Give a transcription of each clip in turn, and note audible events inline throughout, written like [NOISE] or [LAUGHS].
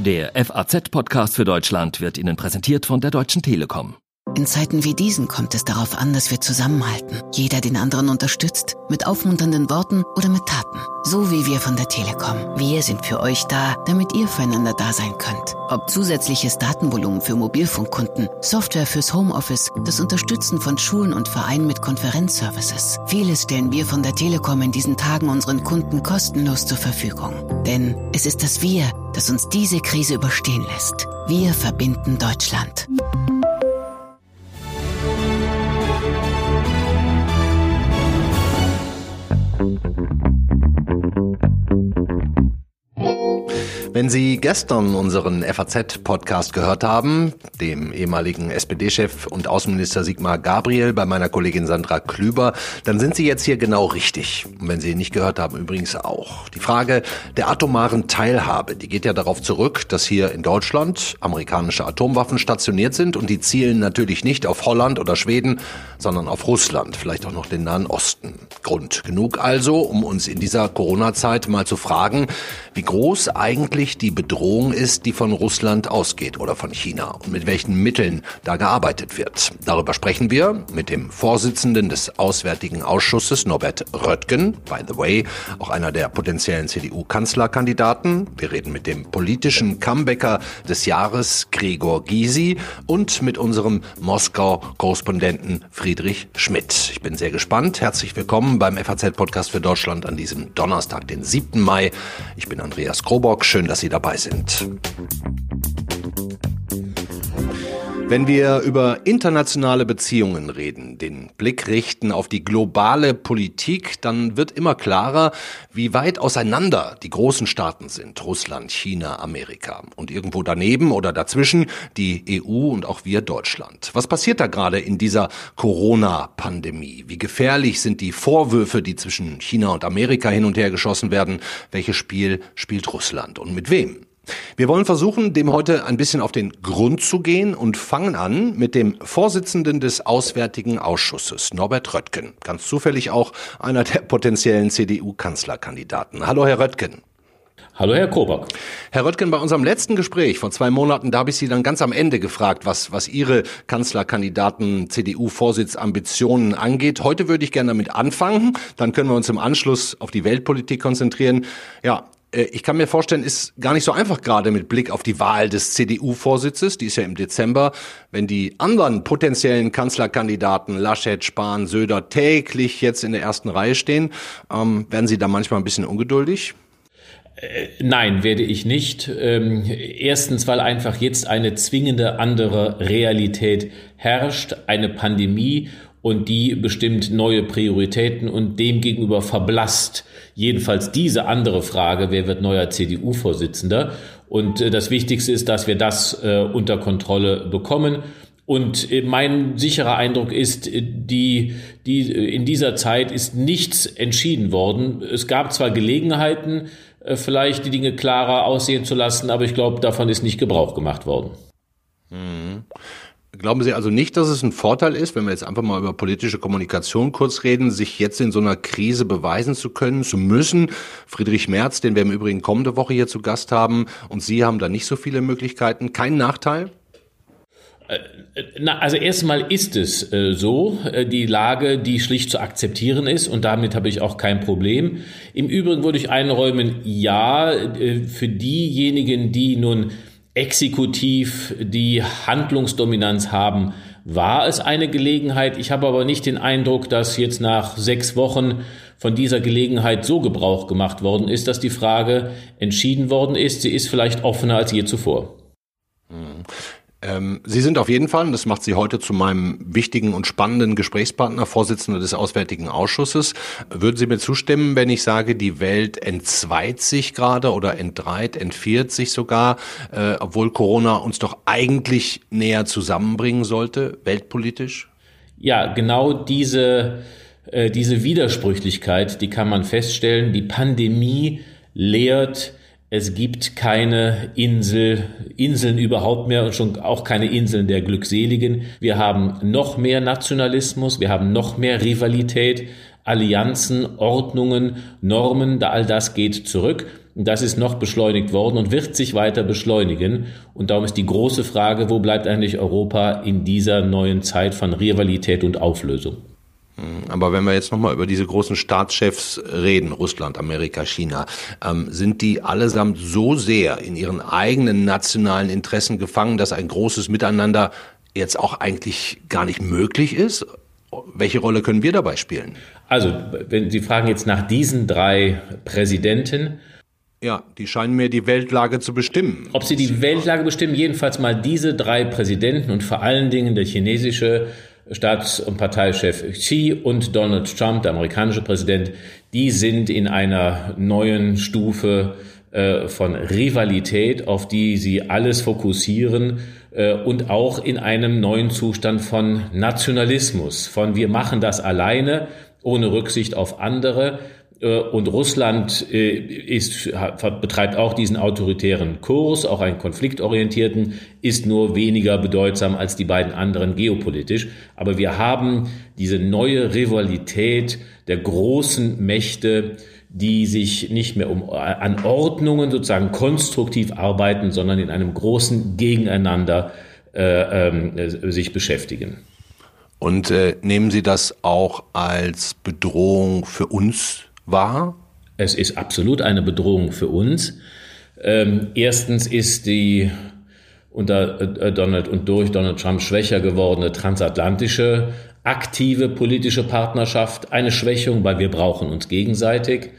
Der FAZ-Podcast für Deutschland wird Ihnen präsentiert von der Deutschen Telekom. In Zeiten wie diesen kommt es darauf an, dass wir zusammenhalten. Jeder den anderen unterstützt, mit aufmunternden Worten oder mit Taten. So wie wir von der Telekom. Wir sind für euch da, damit ihr füreinander da sein könnt. Ob zusätzliches Datenvolumen für Mobilfunkkunden, Software fürs Homeoffice, das Unterstützen von Schulen und Vereinen mit Konferenzservices. Vieles stellen wir von der Telekom in diesen Tagen unseren Kunden kostenlos zur Verfügung. Denn es ist das Wir, das uns diese Krise überstehen lässt. Wir verbinden Deutschland. Wenn Sie gestern unseren FAZ-Podcast gehört haben, dem ehemaligen SPD-Chef und Außenminister Sigmar Gabriel bei meiner Kollegin Sandra Klüber, dann sind Sie jetzt hier genau richtig. Und wenn Sie ihn nicht gehört haben, übrigens auch. Die Frage der atomaren Teilhabe, die geht ja darauf zurück, dass hier in Deutschland amerikanische Atomwaffen stationiert sind und die zielen natürlich nicht auf Holland oder Schweden, sondern auf Russland, vielleicht auch noch den Nahen Osten. Grund genug also, um uns in dieser Corona-Zeit mal zu fragen, wie groß eigentlich wirklich die Bedrohung ist, die von Russland ausgeht oder von China und mit welchen Mitteln da gearbeitet wird. Darüber sprechen wir mit dem Vorsitzenden des Auswärtigen Ausschusses, Norbert Röttgen, by the way, auch einer der potenziellen CDU-Kanzlerkandidaten. Wir reden mit dem politischen Comebacker des Jahres, Gregor Gysi, und mit unserem Moskau-Korrespondenten Friedrich Schmidt. Ich bin sehr gespannt. Herzlich willkommen beim FAZ-Podcast für Deutschland an diesem Donnerstag, den 7. Mai. Ich bin Andreas Krobock. Schön, dass Sie dabei sind. Wenn wir über internationale Beziehungen reden, den Blick richten auf die globale Politik, dann wird immer klarer, wie weit auseinander die großen Staaten sind. Russland, China, Amerika. Und irgendwo daneben oder dazwischen die EU und auch wir Deutschland. Was passiert da gerade in dieser Corona-Pandemie? Wie gefährlich sind die Vorwürfe, die zwischen China und Amerika hin und her geschossen werden? Welches Spiel spielt Russland und mit wem? Wir wollen versuchen, dem heute ein bisschen auf den Grund zu gehen und fangen an mit dem Vorsitzenden des Auswärtigen Ausschusses, Norbert Röttgen. Ganz zufällig auch einer der potenziellen CDU-Kanzlerkandidaten. Hallo, Herr Röttgen. Hallo, Herr Kobock. Herr Röttgen, bei unserem letzten Gespräch vor zwei Monaten, da habe ich Sie dann ganz am Ende gefragt, was, was Ihre Kanzlerkandidaten CDU-Vorsitzambitionen angeht. Heute würde ich gerne damit anfangen. Dann können wir uns im Anschluss auf die Weltpolitik konzentrieren. Ja, ich kann mir vorstellen, ist gar nicht so einfach gerade mit Blick auf die Wahl des CDU-Vorsitzes, die ist ja im Dezember, wenn die anderen potenziellen Kanzlerkandidaten Laschet, Spahn, Söder täglich jetzt in der ersten Reihe stehen, ähm, werden Sie da manchmal ein bisschen ungeduldig? Äh, nein, werde ich nicht. Ähm, erstens, weil einfach jetzt eine zwingende andere Realität herrscht, eine Pandemie und die bestimmt neue Prioritäten und demgegenüber verblasst jedenfalls diese andere Frage, wer wird neuer CDU-Vorsitzender. Und äh, das Wichtigste ist, dass wir das äh, unter Kontrolle bekommen. Und äh, mein sicherer Eindruck ist, äh, die, die, in dieser Zeit ist nichts entschieden worden. Es gab zwar Gelegenheiten, vielleicht die Dinge klarer aussehen zu lassen, aber ich glaube, davon ist nicht Gebrauch gemacht worden. Mhm. Glauben Sie also nicht, dass es ein Vorteil ist, wenn wir jetzt einfach mal über politische Kommunikation kurz reden, sich jetzt in so einer Krise beweisen zu können, zu müssen? Friedrich Merz, den wir im Übrigen kommende Woche hier zu Gast haben, und Sie haben da nicht so viele Möglichkeiten. Kein Nachteil? Äh, na, also erstmal ist es äh, so, äh, die Lage, die schlicht zu akzeptieren ist und damit habe ich auch kein Problem. Im Übrigen würde ich einräumen, ja, äh, für diejenigen, die nun exekutiv die Handlungsdominanz haben, war es eine Gelegenheit. Ich habe aber nicht den Eindruck, dass jetzt nach sechs Wochen von dieser Gelegenheit so Gebrauch gemacht worden ist, dass die Frage entschieden worden ist. Sie ist vielleicht offener als je zuvor. Hm. Ähm, Sie sind auf jeden Fall, und das macht Sie heute zu meinem wichtigen und spannenden Gesprächspartner, Vorsitzender des Auswärtigen Ausschusses. Würden Sie mir zustimmen, wenn ich sage, die Welt entzweit sich gerade oder entdreit, entviert sich sogar, äh, obwohl Corona uns doch eigentlich näher zusammenbringen sollte, weltpolitisch? Ja, genau diese, äh, diese Widersprüchlichkeit, die kann man feststellen. Die Pandemie lehrt, es gibt keine Insel, Inseln überhaupt mehr und schon auch keine Inseln der Glückseligen. Wir haben noch mehr Nationalismus, wir haben noch mehr Rivalität, Allianzen, Ordnungen, Normen, da all das geht zurück. Und das ist noch beschleunigt worden und wird sich weiter beschleunigen. Und darum ist die große Frage, wo bleibt eigentlich Europa in dieser neuen Zeit von Rivalität und Auflösung? Hm, aber wenn wir jetzt nochmal über diese großen Staatschefs reden, Russland, Amerika, China, ähm, sind die allesamt so sehr in ihren eigenen nationalen Interessen gefangen, dass ein großes Miteinander jetzt auch eigentlich gar nicht möglich ist? Welche Rolle können wir dabei spielen? Also, wenn Sie fragen jetzt nach diesen drei Präsidenten, ja, die scheinen mir die Weltlage zu bestimmen. Ob sie die Weltlage bestimmen, jedenfalls mal diese drei Präsidenten und vor allen Dingen der chinesische Staats- und Parteichef Xi und Donald Trump, der amerikanische Präsident, die sind in einer neuen Stufe äh, von Rivalität, auf die sie alles fokussieren äh, und auch in einem neuen Zustand von Nationalismus, von wir machen das alleine, ohne Rücksicht auf andere und Russland äh, ist, betreibt auch diesen autoritären Kurs, auch einen konfliktorientierten, ist nur weniger bedeutsam als die beiden anderen geopolitisch. Aber wir haben diese neue Rivalität der großen Mächte, die sich nicht mehr um, an Ordnungen sozusagen konstruktiv arbeiten, sondern in einem großen Gegeneinander äh, äh, sich beschäftigen. Und äh, nehmen Sie das auch als Bedrohung für uns war? Es ist absolut eine Bedrohung für uns. Ähm, erstens ist die unter äh, Donald und durch Donald Trump schwächer gewordene transatlantische aktive politische Partnerschaft eine Schwächung, weil wir brauchen uns gegenseitig.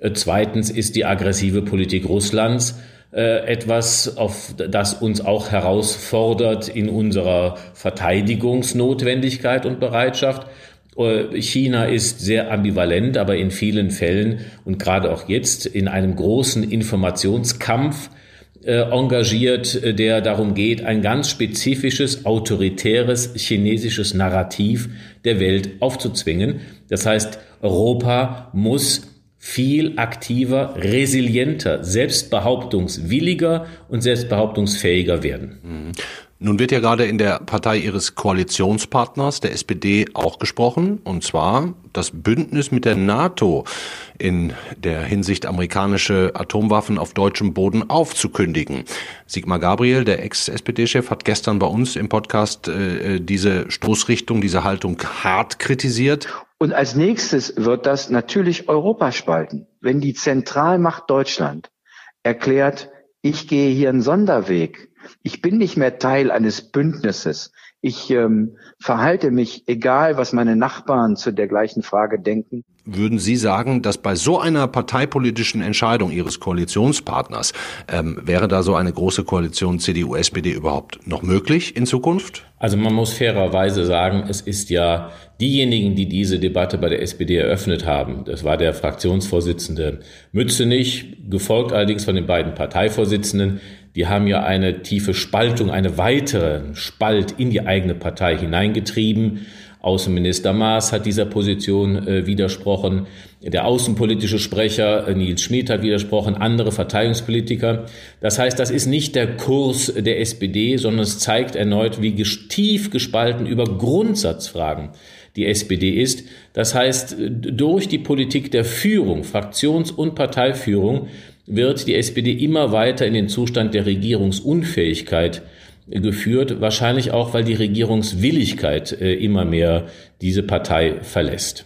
Äh, zweitens ist die aggressive Politik Russlands äh, etwas, auf das uns auch herausfordert in unserer Verteidigungsnotwendigkeit und Bereitschaft. Äh, China ist sehr ambivalent, aber in vielen Fällen und gerade auch jetzt in einem großen Informationskampf äh, engagiert, äh, der darum geht, ein ganz spezifisches, autoritäres chinesisches Narrativ der Welt aufzuzwingen. Das heißt, Europa muss viel aktiver, resilienter, selbstbehauptungswilliger und selbstbehauptungsfähiger werden. Nun wird ja gerade in der Partei Ihres Koalitionspartners, der SPD, auch gesprochen, und zwar das Bündnis mit der NATO in der Hinsicht amerikanische Atomwaffen auf deutschem Boden aufzukündigen. Sigmar Gabriel, der Ex-SPD-Chef, hat gestern bei uns im Podcast äh, diese Stoßrichtung, diese Haltung hart kritisiert. Und als nächstes wird das natürlich Europa spalten. Wenn die Zentralmacht Deutschland erklärt, ich gehe hier einen Sonderweg, ich bin nicht mehr Teil eines Bündnisses. Ich ähm, verhalte mich, egal was meine Nachbarn zu der gleichen Frage denken. Würden Sie sagen, dass bei so einer parteipolitischen Entscheidung Ihres Koalitionspartners ähm, wäre da so eine große Koalition CDU-SPD überhaupt noch möglich in Zukunft? Also man muss fairerweise sagen, es ist ja diejenigen, die diese Debatte bei der SPD eröffnet haben. Das war der Fraktionsvorsitzende Mützenich, gefolgt allerdings von den beiden Parteivorsitzenden die haben ja eine tiefe Spaltung, eine weitere Spalt in die eigene Partei hineingetrieben. Außenminister Maas hat dieser Position äh, widersprochen. Der außenpolitische Sprecher äh, Nils Schmid hat widersprochen, andere Verteidigungspolitiker. Das heißt, das ist nicht der Kurs der SPD, sondern es zeigt erneut, wie tief gespalten über Grundsatzfragen die SPD ist. Das heißt, durch die Politik der Führung, Fraktions- und Parteiführung, wird die SPD immer weiter in den Zustand der Regierungsunfähigkeit geführt, wahrscheinlich auch, weil die Regierungswilligkeit äh, immer mehr diese Partei verlässt.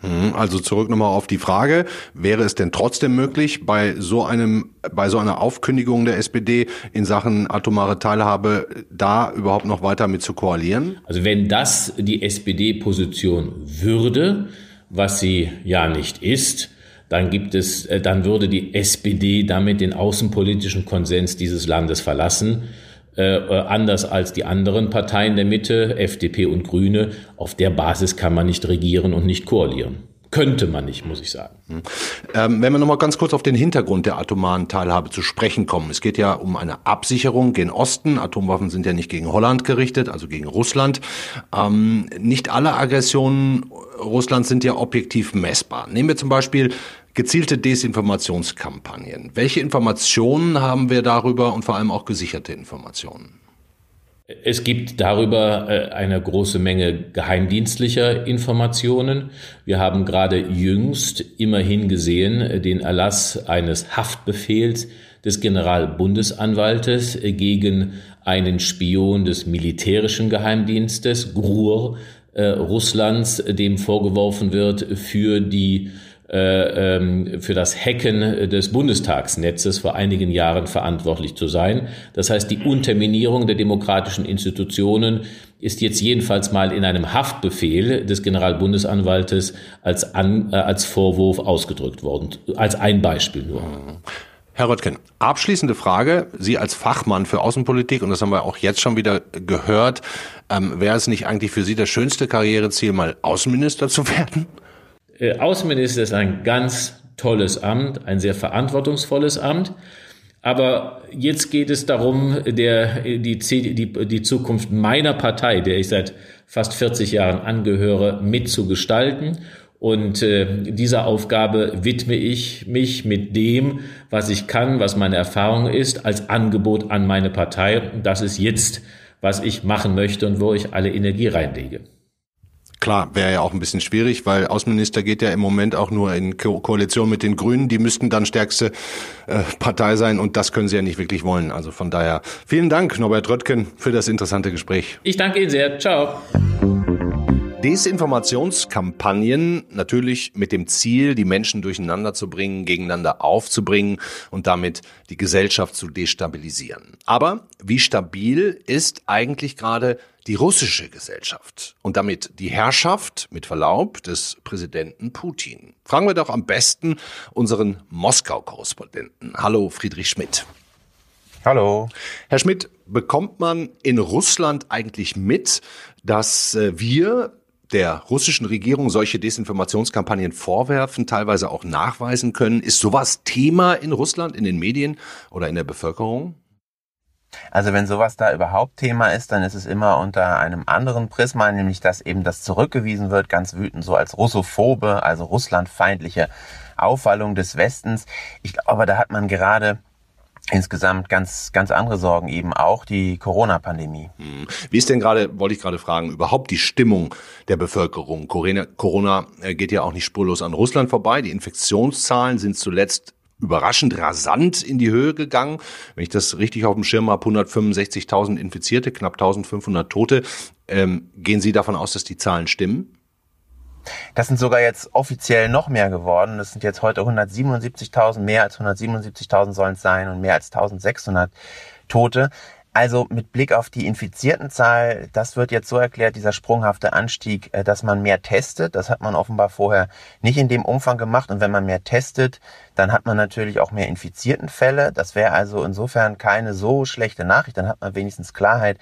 Hm, also zurück nochmal auf die Frage, wäre es denn trotzdem möglich, bei so einem, bei so einer Aufkündigung der SPD in Sachen atomare Teilhabe da überhaupt noch weiter mit zu koalieren? Also wenn das die SPD-Position würde, was sie ja nicht ist, dann gibt es, äh, dann würde die SPD damit den außenpolitischen Konsens dieses Landes verlassen. Äh, äh, anders als die anderen Parteien der Mitte, FDP und Grüne. Auf der Basis kann man nicht regieren und nicht koalieren. Könnte man nicht, muss ich sagen. Hm. Ähm, wenn wir nochmal ganz kurz auf den Hintergrund der atomaren Teilhabe zu sprechen kommen. Es geht ja um eine Absicherung gen Osten. Atomwaffen sind ja nicht gegen Holland gerichtet, also gegen Russland. Ähm, nicht alle Aggressionen Russlands sind ja objektiv messbar. Nehmen wir zum Beispiel gezielte Desinformationskampagnen. Welche Informationen haben wir darüber und vor allem auch gesicherte Informationen? Es gibt darüber äh, eine große Menge geheimdienstlicher Informationen. Wir haben gerade jüngst immerhin gesehen äh, den Erlass eines Haftbefehls des Generalbundesanwaltes äh, gegen einen Spion des militärischen Geheimdienstes, GRUR, Russlands, dem vorgeworfen wird, für die für das Hacken des Bundestagsnetzes vor einigen Jahren verantwortlich zu sein. Das heißt, die Unterminierung der demokratischen Institutionen ist jetzt jedenfalls mal in einem Haftbefehl des Generalbundesanwaltes als, An, äh, als Vorwurf ausgedrückt worden, als ein Beispiel nur. Herr Röttgen, abschließende Frage. Sie als Fachmann für Außenpolitik, und das haben wir auch jetzt schon wieder gehört, ähm, wäre es nicht eigentlich für Sie das schönste Karriereziel, mal Außenminister zu werden? Äh, Außenminister ist ein ganz tolles Amt, ein sehr verantwortungsvolles Amt. Aber jetzt geht es darum, der, die, die, die Zukunft meiner Partei, der ich seit fast 40 Jahren angehöre, mitzugestalten. Und äh, dieser Aufgabe widme ich mich mit dem, was ich kann, was meine Erfahrung ist, als Angebot an meine Partei. Das ist jetzt, was ich machen möchte und wo ich alle Energie reinlege. Klar, wäre ja auch ein bisschen schwierig, weil Außenminister geht ja im Moment auch nur in Ko Koalition mit den Grünen. Die müssten dann stärkste äh, Partei sein und das können sie ja nicht wirklich wollen. Also von daher vielen Dank, Norbert Röttgen, für das interessante Gespräch. Ich danke Ihnen sehr. Ciao. Desinformationskampagnen natürlich mit dem Ziel, die Menschen durcheinander zu bringen, gegeneinander aufzubringen und damit die Gesellschaft zu destabilisieren. Aber wie stabil ist eigentlich gerade die russische Gesellschaft und damit die Herrschaft, mit Verlaub, des Präsidenten Putin. Fragen wir doch am besten unseren Moskau-Korrespondenten. Hallo, Friedrich Schmidt. Hallo. Herr Schmidt, bekommt man in Russland eigentlich mit, dass äh, wir der russischen Regierung solche Desinformationskampagnen vorwerfen, teilweise auch nachweisen können? Ist sowas Thema in Russland, in den Medien oder in der Bevölkerung? Also wenn sowas da überhaupt Thema ist, dann ist es immer unter einem anderen Prisma, nämlich dass eben das zurückgewiesen wird, ganz wütend so als russophobe, also russlandfeindliche Aufwallung des Westens. Ich glaube, da hat man gerade insgesamt ganz, ganz andere Sorgen, eben auch die Corona-Pandemie. Hm. Wie ist denn gerade, wollte ich gerade fragen, überhaupt die Stimmung der Bevölkerung? Corona, äh, geht ja auch nicht spurlos an Russland vorbei. Die Infektionszahlen sind zuletzt überraschend rasant in die Höhe gegangen. Wenn ich das richtig auf dem Schirm habe, 165.000 Infizierte, knapp 1.500 Tote. Ähm, gehen Sie davon aus, dass die Zahlen stimmen? Das sind sogar jetzt offiziell noch mehr geworden. Das sind jetzt heute 177.000, mehr als 177.000 sollen es sein und mehr als 1.600 Tote. Also mit Blick auf die infizierten Zahl, das wird jetzt so erklärt, dieser sprunghafte Anstieg, äh, dass man mehr testet. Das hat man offenbar vorher nicht in dem Umfang gemacht. Und wenn man mehr testet, dann hat man natürlich auch mehr infizierten Fälle. Das wäre also insofern keine so schlechte Nachricht. Dann hat man wenigstens Klarheit.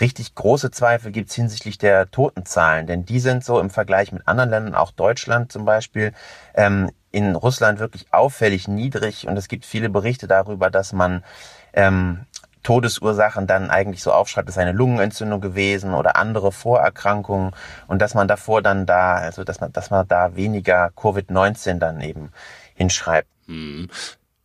Richtig große Zweifel gibt es hinsichtlich der Totenzahlen, denn die sind so im Vergleich mit anderen Ländern, auch Deutschland zum Beispiel, ähm, in Russland wirklich auffällig niedrig. Und es gibt viele Berichte darüber, dass man ähm, Todesursachen dann eigentlich so aufschreibt, es ist eine Lungenentzündung gewesen oder andere Vorerkrankungen und dass man davor dann da, also dass man, dass man da weniger Covid-19 dann eben hinschreibt.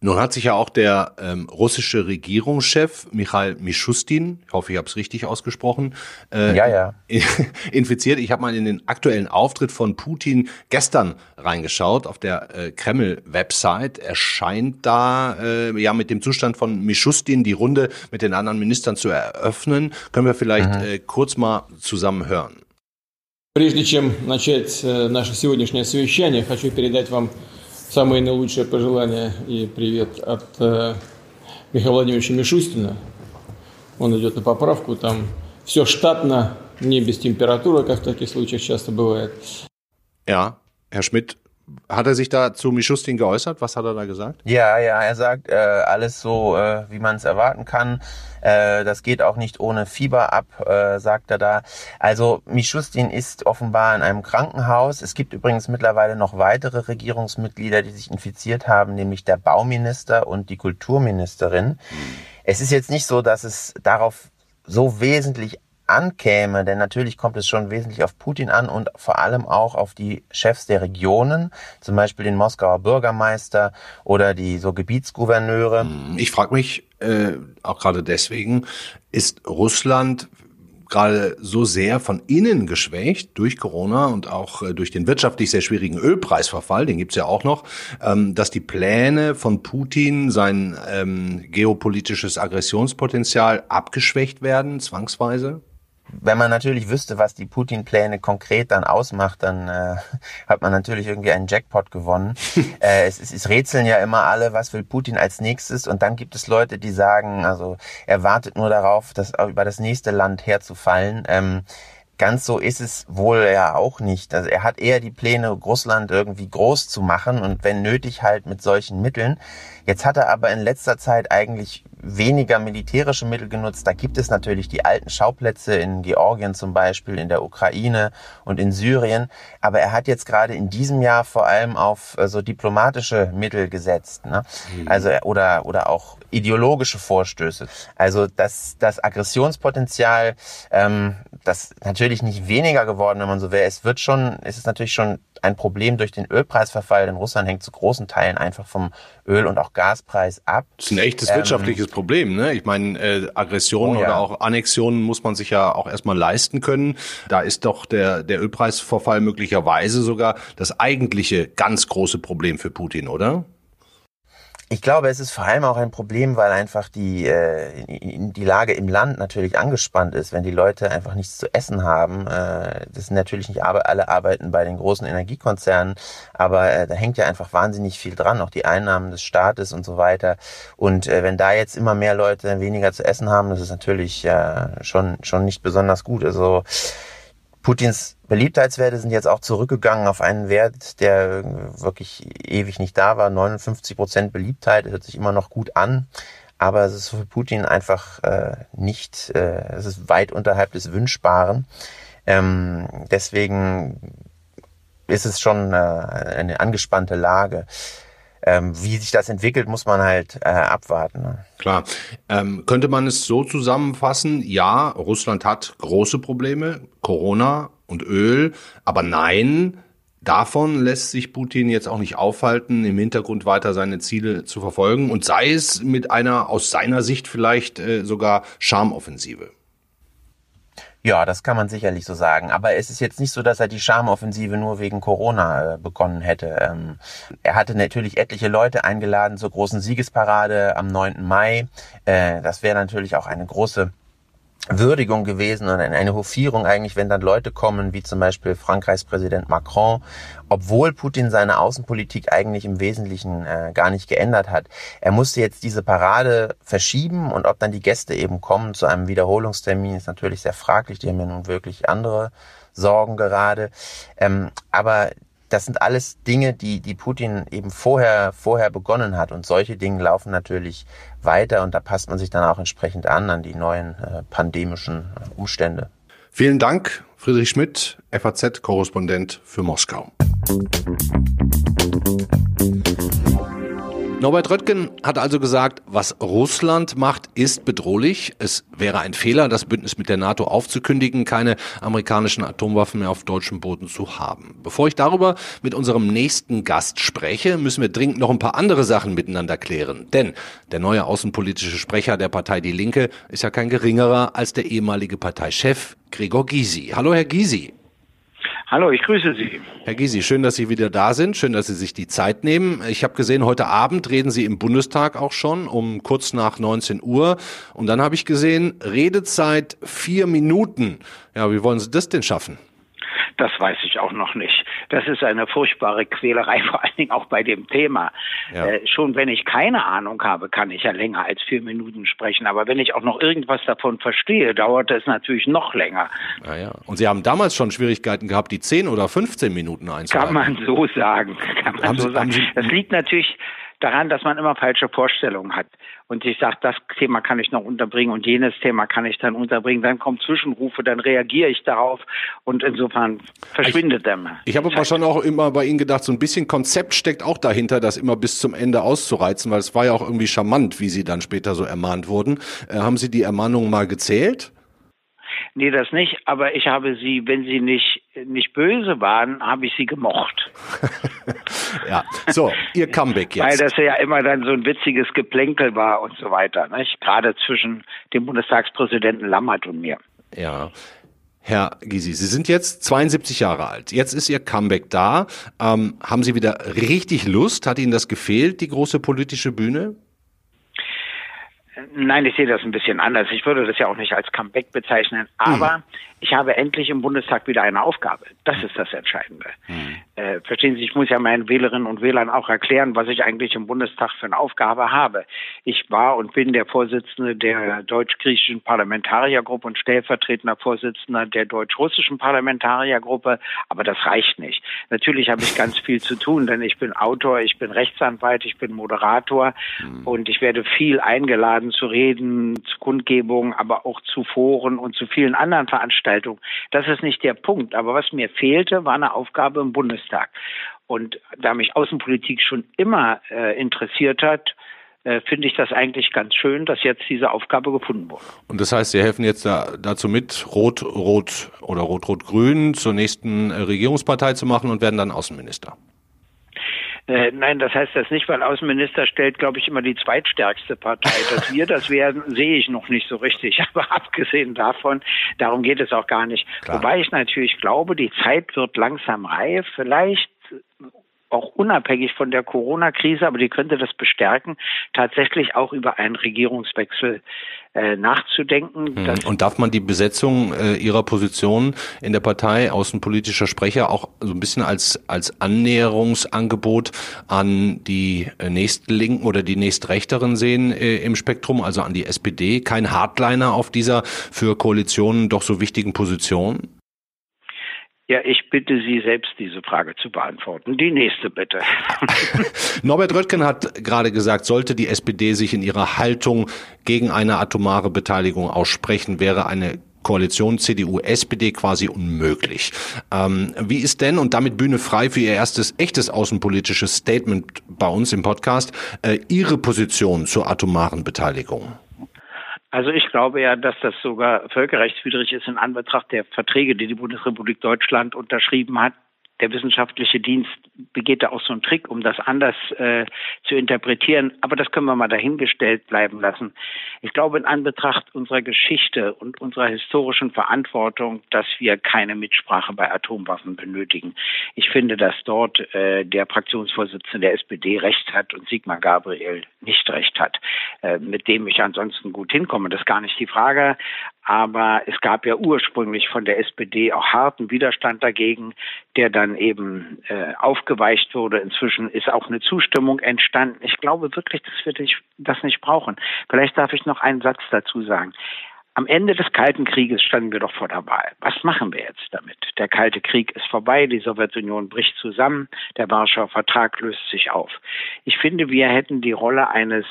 Hm. Nun hat sich ja auch der ähm, russische Regierungschef Michail Mishustin, ich hoffe, ich habe es richtig ausgesprochen, äh, ja, ja. [LAUGHS] infiziert. Ich habe mal in den aktuellen Auftritt von Putin gestern reingeschaut auf der äh, Kreml-Website. Er scheint da äh, ja mit dem Zustand von Mishustin die Runde mit den anderen Ministern zu eröffnen. Können wir vielleicht mhm. äh, kurz mal zusammen hören. Прежде чем начать э, наше сегодняшнее совещание, хочу передать вам самые наилучшие пожелания и привет от э, Михаила Владимировича Мишустина. Он идет на поправку, там все штатно, не без температуры, как в таких случаях часто бывает. Ja, Herr Schmidt, hat er sich da zu Mischustin geäußert? Was hat er da gesagt? Ja, ja, er sagt äh, alles so, äh, wie man es erwarten kann. Äh, das geht auch nicht ohne Fieber ab, äh, sagt er da. Also Mischustin ist offenbar in einem Krankenhaus. Es gibt übrigens mittlerweile noch weitere Regierungsmitglieder, die sich infiziert haben, nämlich der Bauminister und die Kulturministerin. Mhm. Es ist jetzt nicht so, dass es darauf so wesentlich ankäme, denn natürlich kommt es schon wesentlich auf Putin an und vor allem auch auf die Chefs der Regionen, zum Beispiel den Moskauer Bürgermeister oder die so Gebietsgouverneure. Hm, ich frage mich äh, auch gerade deswegen, ist Russland gerade so sehr von innen geschwächt durch Corona und auch äh, durch den wirtschaftlich sehr schwierigen Ölpreisverfall, den gibt's ja auch noch, ähm, dass die Pläne von Putin, sein ähm, geopolitisches Aggressionspotenzial abgeschwächt werden, zwangsweise? Wenn man natürlich wüsste, was die Putin-Pläne konkret dann ausmacht, dann äh, [LAUGHS] hat man natürlich irgendwie einen Jackpot gewonnen. [LAUGHS] äh, es, es, es rätseln ja immer alle, was will Putin als nächstes und dann gibt es Leute, die sagen, also er wartet nur darauf, dass über das nächste Land herzufallen. Ähm, ganz so ist es wohl ja auch nicht. Also er hat eher die Pläne, Russland irgendwie groß zu machen und wenn nötig halt mit solchen Mitteln. Jetzt hat er aber in letzter Zeit eigentlich weniger militärische Mittel genutzt. Da gibt es natürlich die alten Schauplätze in Georgien zum Beispiel, in der Ukraine und in Syrien. Aber er hat jetzt gerade in diesem Jahr vor allem auf äh, so diplomatische Mittel gesetzt. Ne? Mhm. Also oder oder auch ideologische Vorstöße. Also das, das Aggressionspotenzial, ähm, das natürlich nicht weniger geworden, wenn man so will. Es wird schon, es ist natürlich schon ein Problem durch den Ölpreisverfall, denn Russland hängt zu großen Teilen einfach vom Öl- und auch Gaspreis ab. Das ist ein echtes ähm, wirtschaftliches Problem. Ne? Ich meine, äh, Aggressionen oh, ja. oder auch Annexionen muss man sich ja auch erstmal leisten können. Da ist doch der, der Ölpreisverfall möglicherweise sogar das eigentliche ganz große Problem für Putin, oder? Ich glaube, es ist vor allem auch ein Problem, weil einfach die, äh, die Lage im Land natürlich angespannt ist, wenn die Leute einfach nichts zu essen haben. Äh, das sind natürlich nicht alle arbeiten bei den großen Energiekonzernen, aber äh, da hängt ja einfach wahnsinnig viel dran, auch die Einnahmen des Staates und so weiter. Und äh, wenn da jetzt immer mehr Leute weniger zu essen haben, das ist natürlich äh, schon, schon nicht besonders gut. Also Putins Beliebtheitswerte sind jetzt auch zurückgegangen auf einen Wert, der wirklich ewig nicht da war. 59 Prozent Beliebtheit hört sich immer noch gut an, aber es ist für Putin einfach äh, nicht, äh, es ist weit unterhalb des Wünschbaren. Ähm, deswegen ist es schon äh, eine angespannte Lage. Ähm, wie sich das entwickelt, muss man halt äh, abwarten. Ne? Klar. Ähm, könnte man es so zusammenfassen? Ja, Russland hat große Probleme, Corona und Öl, aber nein, Davon lässt sich Putin jetzt auch nicht aufhalten, im Hintergrund weiter seine Ziele zu verfolgen und sei es mit einer aus seiner Sicht vielleicht äh, sogar Charmoffensive. Ja, das kann man sicherlich so sagen. Aber es ist jetzt nicht so, dass er die Schamoffensive nur wegen Corona äh, begonnen hätte. Ähm, er hatte natürlich etliche Leute eingeladen zur großen Siegesparade am 9. Mai. Äh, das wäre natürlich auch eine große Würdigung gewesen und eine Hofierung eigentlich, wenn dann Leute kommen, wie zum Beispiel Frankreichs Präsident Macron, obwohl Putin seine Außenpolitik eigentlich im Wesentlichen äh, gar nicht geändert hat. Er musste jetzt diese Parade verschieben und ob dann die Gäste eben kommen zu einem Wiederholungstermin, ist natürlich sehr fraglich. Die haben ja nun wirklich andere Sorgen gerade. Ähm, aber das sind alles Dinge, die, die Putin eben vorher, vorher begonnen hat. Und solche Dinge laufen natürlich weiter und da passt man sich dann auch entsprechend an, an die neuen äh, pandemischen Umstände. Vielen Dank, Friedrich Schmidt, FAZ-Korrespondent für Moskau. Norbert Röttgen hat also gesagt, was Russland macht, ist bedrohlich. Es wäre ein Fehler, das Bündnis mit der NATO aufzukündigen, keine amerikanischen Atomwaffen mehr auf deutschem Boden zu haben. Bevor ich darüber mit unserem nächsten Gast spreche, müssen wir dringend noch ein paar andere Sachen miteinander klären. Denn der neue außenpolitische Sprecher der Partei Die Linke ist ja kein geringerer als der ehemalige Parteichef Gregor Gysi. Hallo, Herr Gysi. Hallo, ich grüße Sie. Herr Gysi, schön, dass Sie wieder da sind. Schön, dass Sie sich die Zeit nehmen. Ich habe gesehen, heute Abend reden Sie im Bundestag auch schon um kurz nach 19 Uhr. Und dann habe ich gesehen, Redezeit vier Minuten. Ja, wie wollen Sie das denn schaffen? Das weiß ich auch noch nicht. Das ist eine furchtbare Quälerei, [LAUGHS] vor allen Dingen auch bei dem Thema. Ja. Äh, schon wenn ich keine Ahnung habe, kann ich ja länger als vier Minuten sprechen. Aber wenn ich auch noch irgendwas davon verstehe, dauert es natürlich noch länger. Ja, ja. Und Sie haben damals schon Schwierigkeiten gehabt, die 10 oder 15 Minuten einzuhalten. Kann man so sagen. Kann man haben so Sie, sagen. Das liegt natürlich daran, dass man immer falsche Vorstellungen hat. Und ich sage, das Thema kann ich noch unterbringen und jenes Thema kann ich dann unterbringen. Dann kommen Zwischenrufe, dann reagiere ich darauf und insofern verschwindet ich, der mal. Ich habe aber schon auch immer bei Ihnen gedacht, so ein bisschen Konzept steckt auch dahinter, das immer bis zum Ende auszureizen, weil es war ja auch irgendwie charmant, wie Sie dann später so ermahnt wurden. Äh, haben Sie die Ermahnungen mal gezählt? Nee, das nicht. Aber ich habe sie, wenn sie nicht, nicht böse waren, habe ich sie gemocht. [LAUGHS] ja, so, ihr Comeback jetzt. Weil das ja immer dann so ein witziges Geplänkel war und so weiter. Nicht? Gerade zwischen dem Bundestagspräsidenten Lammert und mir. Ja. Herr Gysi, Sie sind jetzt 72 Jahre alt. Jetzt ist Ihr Comeback da. Ähm, haben Sie wieder richtig Lust? Hat Ihnen das gefehlt, die große politische Bühne? Nein, ich sehe das ein bisschen anders. Ich würde das ja auch nicht als Comeback bezeichnen, aber mhm. Ich habe endlich im Bundestag wieder eine Aufgabe. Das ist das Entscheidende. Mhm. Äh, verstehen Sie, ich muss ja meinen Wählerinnen und Wählern auch erklären, was ich eigentlich im Bundestag für eine Aufgabe habe. Ich war und bin der Vorsitzende der deutsch-griechischen Parlamentariergruppe und stellvertretender Vorsitzender der deutsch-russischen Parlamentariergruppe, aber das reicht nicht. Natürlich habe ich ganz viel zu tun, denn ich bin Autor, ich bin Rechtsanwalt, ich bin Moderator mhm. und ich werde viel eingeladen zu reden, zu Kundgebungen, aber auch zu Foren und zu vielen anderen Veranstaltungen. Das ist nicht der Punkt. Aber was mir fehlte, war eine Aufgabe im Bundestag. Und da mich Außenpolitik schon immer äh, interessiert hat, äh, finde ich das eigentlich ganz schön, dass jetzt diese Aufgabe gefunden wurde. Und das heißt, Sie helfen jetzt da, dazu mit, Rot, Rot oder Rot-Rot-Grün zur nächsten äh, Regierungspartei zu machen und werden dann Außenminister. Äh, nein, das heißt das nicht, weil Außenminister stellt, glaube ich, immer die zweitstärkste Partei. Dass [LAUGHS] wir das werden, sehe ich noch nicht so richtig. [LAUGHS] Aber abgesehen davon, darum geht es auch gar nicht. Klar. Wobei ich natürlich glaube, die Zeit wird langsam reif. Vielleicht auch unabhängig von der Corona-Krise, aber die könnte das bestärken, tatsächlich auch über einen Regierungswechsel äh, nachzudenken. Hm. Und darf man die Besetzung äh, Ihrer Position in der Partei, außenpolitischer Sprecher, auch so ein bisschen als, als Annäherungsangebot an die äh, nächstlinken oder die nächstrechteren sehen äh, im Spektrum, also an die SPD? Kein Hardliner auf dieser für Koalitionen doch so wichtigen Position? Ja, ich bitte Sie selbst, diese Frage zu beantworten. Die nächste bitte. [LAUGHS] Norbert Röttgen hat gerade gesagt, sollte die SPD sich in ihrer Haltung gegen eine atomare Beteiligung aussprechen, wäre eine Koalition CDU-SPD quasi unmöglich. Ähm, wie ist denn, und damit Bühne frei für Ihr erstes echtes außenpolitisches Statement bei uns im Podcast, äh, Ihre Position zur atomaren Beteiligung? Also ich glaube ja, dass das sogar völkerrechtswidrig ist in Anbetracht der Verträge, die die Bundesrepublik Deutschland unterschrieben hat, der wissenschaftliche Dienst begeht da auch so einen Trick, um das anders äh, zu interpretieren. Aber das können wir mal dahingestellt bleiben lassen. Ich glaube, in Anbetracht unserer Geschichte und unserer historischen Verantwortung, dass wir keine Mitsprache bei Atomwaffen benötigen. Ich finde, dass dort äh, der Fraktionsvorsitzende der SPD recht hat und Sigmar Gabriel nicht recht hat, äh, mit dem ich ansonsten gut hinkomme. Das ist gar nicht die Frage. Aber es gab ja ursprünglich von der SPD auch harten Widerstand dagegen, der dann eben äh, aufgeweicht wurde. Inzwischen ist auch eine Zustimmung entstanden. Ich glaube wirklich, dass wir das nicht brauchen. Vielleicht darf ich noch einen Satz dazu sagen. Am Ende des Kalten Krieges standen wir doch vor der Wahl. Was machen wir jetzt damit? Der Kalte Krieg ist vorbei, die Sowjetunion bricht zusammen, der Warschauer Vertrag löst sich auf. Ich finde, wir hätten die Rolle eines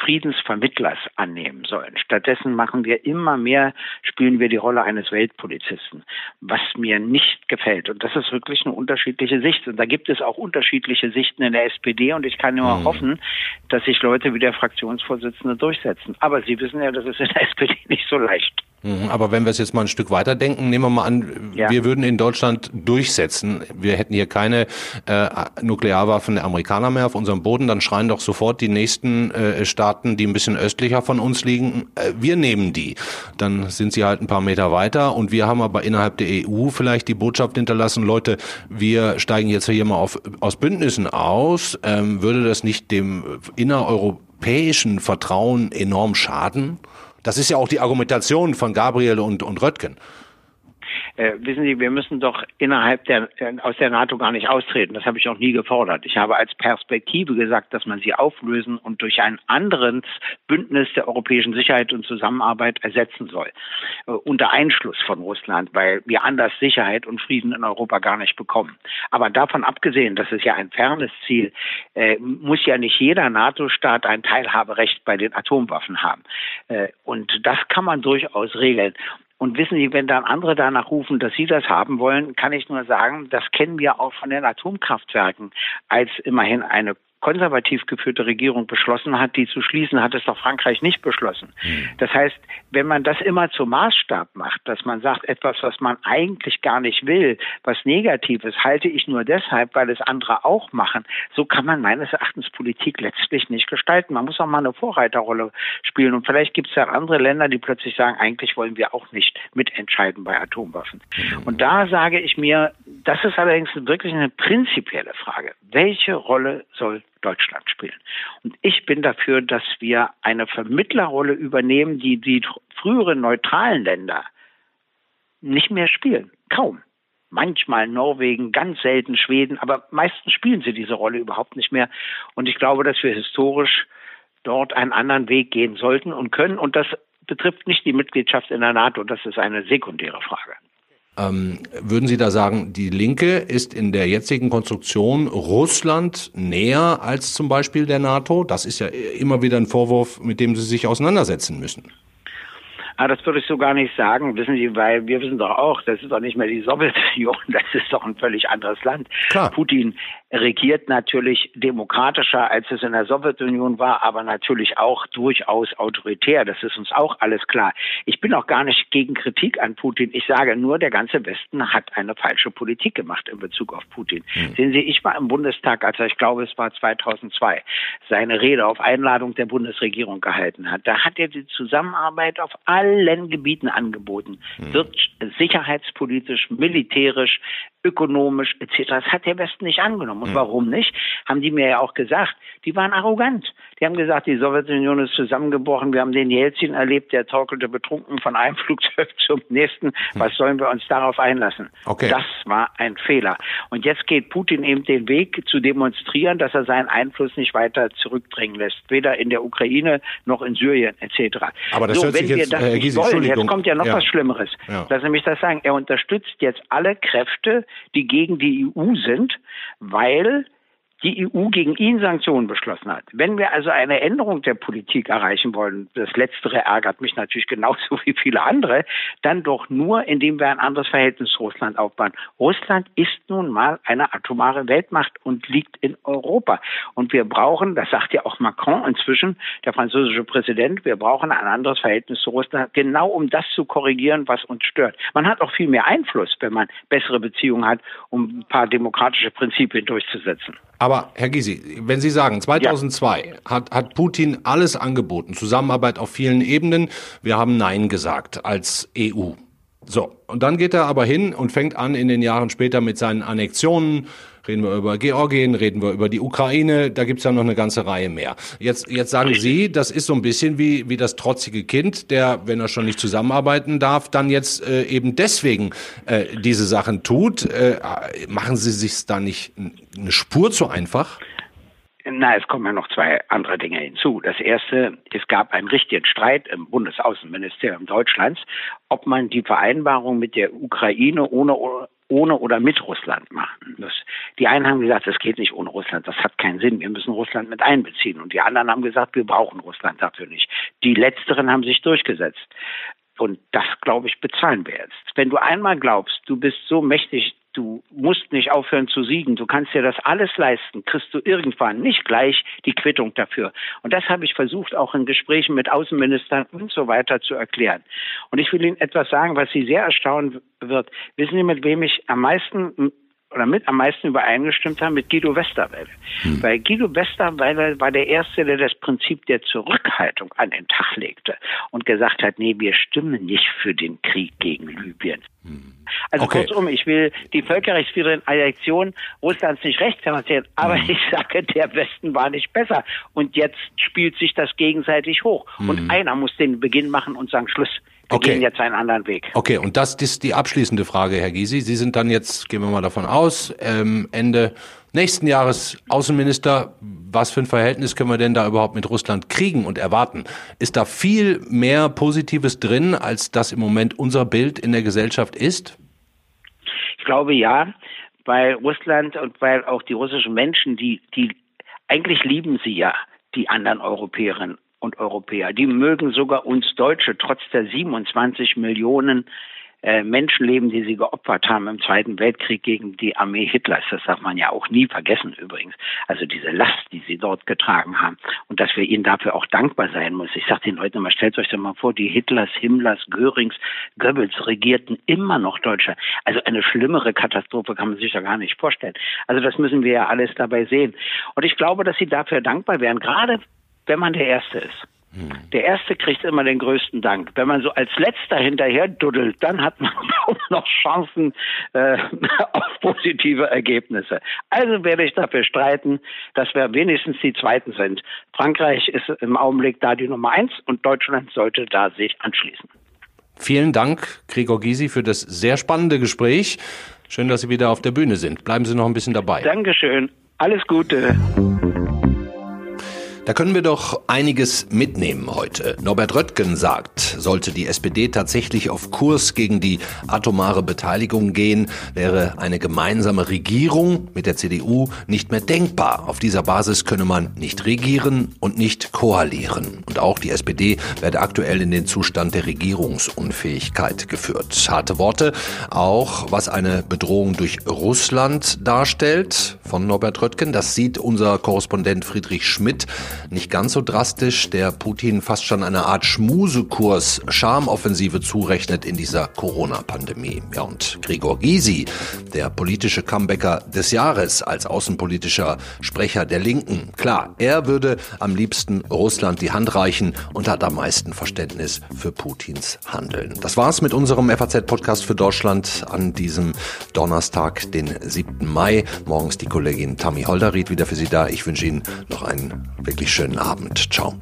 Friedensvermittlers annehmen sollen. Stattdessen machen wir immer mehr, spielen wir die Rolle eines Weltpolizisten, was mir nicht gefällt. Und das ist wirklich eine unterschiedliche Sicht. Und da gibt es auch unterschiedliche Sichten in der SPD und ich kann nur mhm. hoffen, dass sich Leute wie der Fraktionsvorsitzende durchsetzen. Aber Sie wissen ja, das ist in der SPD nicht so leicht. Mhm, aber wenn wir es jetzt mal ein Stück weiter denken, nehmen wir mal an, ja. wir würden in Deutschland durchsetzen, wir hätten hier keine äh, Nuklearwaffen der Amerikaner mehr auf unserem Boden, dann schreien doch sofort die nächsten äh, Staaten, die ein bisschen östlicher von uns liegen, äh, wir nehmen die. Dann sind sie halt ein paar Meter weiter und wir haben aber innerhalb der EU vielleicht die Botschaft hinterlassen, Leute, wir steigen jetzt hier mal auf, aus Bündnissen aus, ähm, würde das nicht dem innereuropäischen Vertrauen enorm schaden? Das ist ja auch die Argumentation von Gabriel und, und Röttgen. Äh, wissen Sie, wir müssen doch innerhalb der, aus der NATO gar nicht austreten. Das habe ich auch nie gefordert. Ich habe als Perspektive gesagt, dass man sie auflösen und durch ein anderes Bündnis der europäischen Sicherheit und Zusammenarbeit ersetzen soll. Äh, unter Einschluss von Russland, weil wir anders Sicherheit und Frieden in Europa gar nicht bekommen. Aber davon abgesehen, das ist ja ein fernes Ziel, äh, muss ja nicht jeder NATO-Staat ein Teilhaberecht bei den Atomwaffen haben. Äh, und das kann man durchaus regeln. Und wissen Sie, wenn dann andere danach rufen, dass sie das haben wollen, kann ich nur sagen, das kennen wir auch von den Atomkraftwerken als immerhin eine konservativ geführte Regierung beschlossen hat, die zu schließen, hat es doch Frankreich nicht beschlossen. Mhm. Das heißt, wenn man das immer zum Maßstab macht, dass man sagt, etwas, was man eigentlich gar nicht will, was Negatives, halte ich nur deshalb, weil es andere auch machen, so kann man meines Erachtens Politik letztlich nicht gestalten. Man muss auch mal eine Vorreiterrolle spielen. Und vielleicht gibt es ja andere Länder, die plötzlich sagen, eigentlich wollen wir auch nicht mitentscheiden bei Atomwaffen. Mhm. Und da sage ich mir, das ist allerdings wirklich eine prinzipielle Frage. Welche Rolle soll Deutschland spielen? Und ich bin dafür, dass wir eine Vermittlerrolle übernehmen, die die früheren neutralen Länder nicht mehr spielen. Kaum. Manchmal Norwegen, ganz selten Schweden, aber meistens spielen sie diese Rolle überhaupt nicht mehr. Und ich glaube, dass wir historisch dort einen anderen Weg gehen sollten und können. Und das betrifft nicht die Mitgliedschaft in der NATO, das ist eine sekundäre Frage. Ähm, würden Sie da sagen, die Linke ist in der jetzigen Konstruktion Russland näher als zum Beispiel der NATO? Das ist ja immer wieder ein Vorwurf, mit dem Sie sich auseinandersetzen müssen. Ah, das würde ich so gar nicht sagen, wissen Sie, weil wir wissen doch auch, das ist doch nicht mehr die Sowjetunion, [LAUGHS] das ist doch ein völlig anderes Land. Klar. Putin regiert natürlich demokratischer, als es in der Sowjetunion war, aber natürlich auch durchaus autoritär. Das ist uns auch alles klar. Ich bin auch gar nicht gegen Kritik an Putin. Ich sage nur, der ganze Westen hat eine falsche Politik gemacht in Bezug auf Putin. Mhm. Sehen Sie, ich war im Bundestag, als er, ich glaube, es war 2002, seine Rede auf Einladung der Bundesregierung gehalten hat. Da hat er die Zusammenarbeit auf allen Gebieten angeboten. Mhm. Wird sicherheitspolitisch, militärisch, ökonomisch etc. Das hat der Westen nicht angenommen. Und mhm. warum nicht? Haben die mir ja auch gesagt. Die waren arrogant. Die haben gesagt, die Sowjetunion ist zusammengebrochen. Wir haben den Jelzin erlebt, der torkelte betrunken von einem [LAUGHS] Flugzeug zum nächsten. Mhm. Was sollen wir uns darauf einlassen? Okay. Das war ein Fehler. Und jetzt geht Putin eben den Weg zu demonstrieren, dass er seinen Einfluss nicht weiter zurückdrängen lässt. Weder in der Ukraine noch in Syrien etc. Aber das so, hört wenn sich jetzt, wir das äh, nicht wollen, jetzt kommt ja noch ja. was Schlimmeres. Ja. Lassen Sie mich das sagen. Er unterstützt jetzt alle Kräfte, die gegen die EU sind, weil die EU gegen ihn Sanktionen beschlossen hat. Wenn wir also eine Änderung der Politik erreichen wollen, das Letztere ärgert mich natürlich genauso [LAUGHS] wie viele andere, dann doch nur, indem wir ein anderes Verhältnis zu Russland aufbauen. Russland ist nun mal eine atomare Weltmacht und liegt in Europa. Und wir brauchen, das sagt ja auch Macron inzwischen, der französische Präsident, wir brauchen ein anderes Verhältnis zu Russland, genau um das zu korrigieren, was uns stört. Man hat auch viel mehr Einfluss, wenn man bessere Beziehungen hat, um ein paar demokratische Prinzipien durchzusetzen. Aber Herr Gysi, wenn Sie sagen, 2002 ja. hat, hat Putin alles angeboten, Zusammenarbeit auf vielen Ebenen, wir haben Nein gesagt als EU. So, und dann geht er aber hin und fängt an in den Jahren später mit seinen Annexionen, reden wir über Georgien, reden wir über die Ukraine, da gibt's ja noch eine ganze Reihe mehr. Jetzt, jetzt sagen Sie, das ist so ein bisschen wie, wie das trotzige Kind, der, wenn er schon nicht zusammenarbeiten darf, dann jetzt äh, eben deswegen äh, diese Sachen tut. Äh, machen Sie sich da nicht eine Spur zu einfach? Na, es kommen ja noch zwei andere Dinge hinzu. Das erste, es gab einen richtigen Streit im Bundesaußenministerium Deutschlands, ob man die Vereinbarung mit der Ukraine ohne ohne oder mit Russland machen. Das, die einen haben gesagt, das geht nicht ohne Russland, das hat keinen Sinn, wir müssen Russland mit einbeziehen. Und die anderen haben gesagt, wir brauchen Russland dafür nicht. Die letzteren haben sich durchgesetzt. Und das, glaube ich, bezahlen wir jetzt. Wenn du einmal glaubst, du bist so mächtig, du musst nicht aufhören zu siegen, du kannst dir das alles leisten, kriegst du irgendwann nicht gleich die Quittung dafür. Und das habe ich versucht, auch in Gesprächen mit Außenministern und so weiter zu erklären. Und ich will Ihnen etwas sagen, was Sie sehr erstaunen wird. Wissen Sie, mit wem ich am meisten oder mit am meisten übereingestimmt haben mit Guido Westerwelle. Hm. Weil Guido Westerwelle war der Erste, der das Prinzip der Zurückhaltung an den Tag legte und gesagt hat, nee, wir stimmen nicht für den Krieg gegen Libyen. Hm. Also okay. kurzum, ich will die völkerrechtswidrigen Annexion Russlands nicht rechtfertigen, aber hm. ich sage, der Westen war nicht besser. Und jetzt spielt sich das gegenseitig hoch. Und hm. einer muss den Beginn machen und sagen, Schluss. Wir okay. gehen jetzt einen anderen Weg. Okay, und das ist die abschließende Frage, Herr Gysi. Sie sind dann jetzt, gehen wir mal davon aus, ähm, Ende nächsten Jahres Außenminister. Was für ein Verhältnis können wir denn da überhaupt mit Russland kriegen und erwarten? Ist da viel mehr Positives drin, als das im Moment unser Bild in der Gesellschaft ist? Ich glaube ja, weil Russland und weil auch die russischen Menschen, die, die eigentlich lieben sie ja die anderen Europäerinnen und Europäer. Die mögen sogar uns Deutsche trotz der 27 Millionen äh, Menschenleben, die sie geopfert haben im Zweiten Weltkrieg gegen die Armee Hitlers. Das darf man ja auch nie vergessen übrigens. Also diese Last, die sie dort getragen haben und dass wir ihnen dafür auch dankbar sein müssen. Ich sage den Leuten immer, stellt euch doch mal vor, die Hitlers, Himmlers, Görings, Goebbels regierten immer noch Deutschland. Also eine schlimmere Katastrophe kann man sich ja gar nicht vorstellen. Also das müssen wir ja alles dabei sehen. Und ich glaube, dass sie dafür dankbar wären, gerade wenn man der Erste ist. Der Erste kriegt immer den größten Dank. Wenn man so als Letzter hinterher duddelt, dann hat man [LAUGHS] auch noch Chancen äh, [LAUGHS] auf positive Ergebnisse. Also werde ich dafür streiten, dass wir wenigstens die Zweiten sind. Frankreich ist im Augenblick da die Nummer eins und Deutschland sollte da sich anschließen. Vielen Dank, Gregor Gysi, für das sehr spannende Gespräch. Schön, dass Sie wieder auf der Bühne sind. Bleiben Sie noch ein bisschen dabei. Dankeschön. Alles Gute. Da können wir doch einiges mitnehmen heute. Norbert Röttgen sagt, sollte die SPD tatsächlich auf Kurs gegen die atomare Beteiligung gehen, wäre eine gemeinsame Regierung mit der CDU nicht mehr denkbar. Auf dieser Basis könne man nicht regieren und nicht koalieren. Und auch die SPD werde aktuell in den Zustand der Regierungsunfähigkeit geführt. Harte Worte, auch was eine Bedrohung durch Russland darstellt von Norbert Röttgen. Das sieht unser Korrespondent Friedrich Schmidt nicht ganz so drastisch, der Putin fast schon eine Art Schmusekurs Schamoffensive zurechnet in dieser Corona-Pandemie. Ja, und Gregor Gysi, der politische Comebacker des Jahres als außenpolitischer Sprecher der Linken. Klar, er würde am liebsten Russland die Hand reichen und hat am meisten Verständnis für Putins Handeln. Das war's mit unserem FAZ-Podcast für Deutschland an diesem Donnerstag, den 7. Mai. Morgens die Kollegin Tammy Holderried wieder für Sie da. Ich wünsche Ihnen noch einen wirklich schönen Abend. Ciao.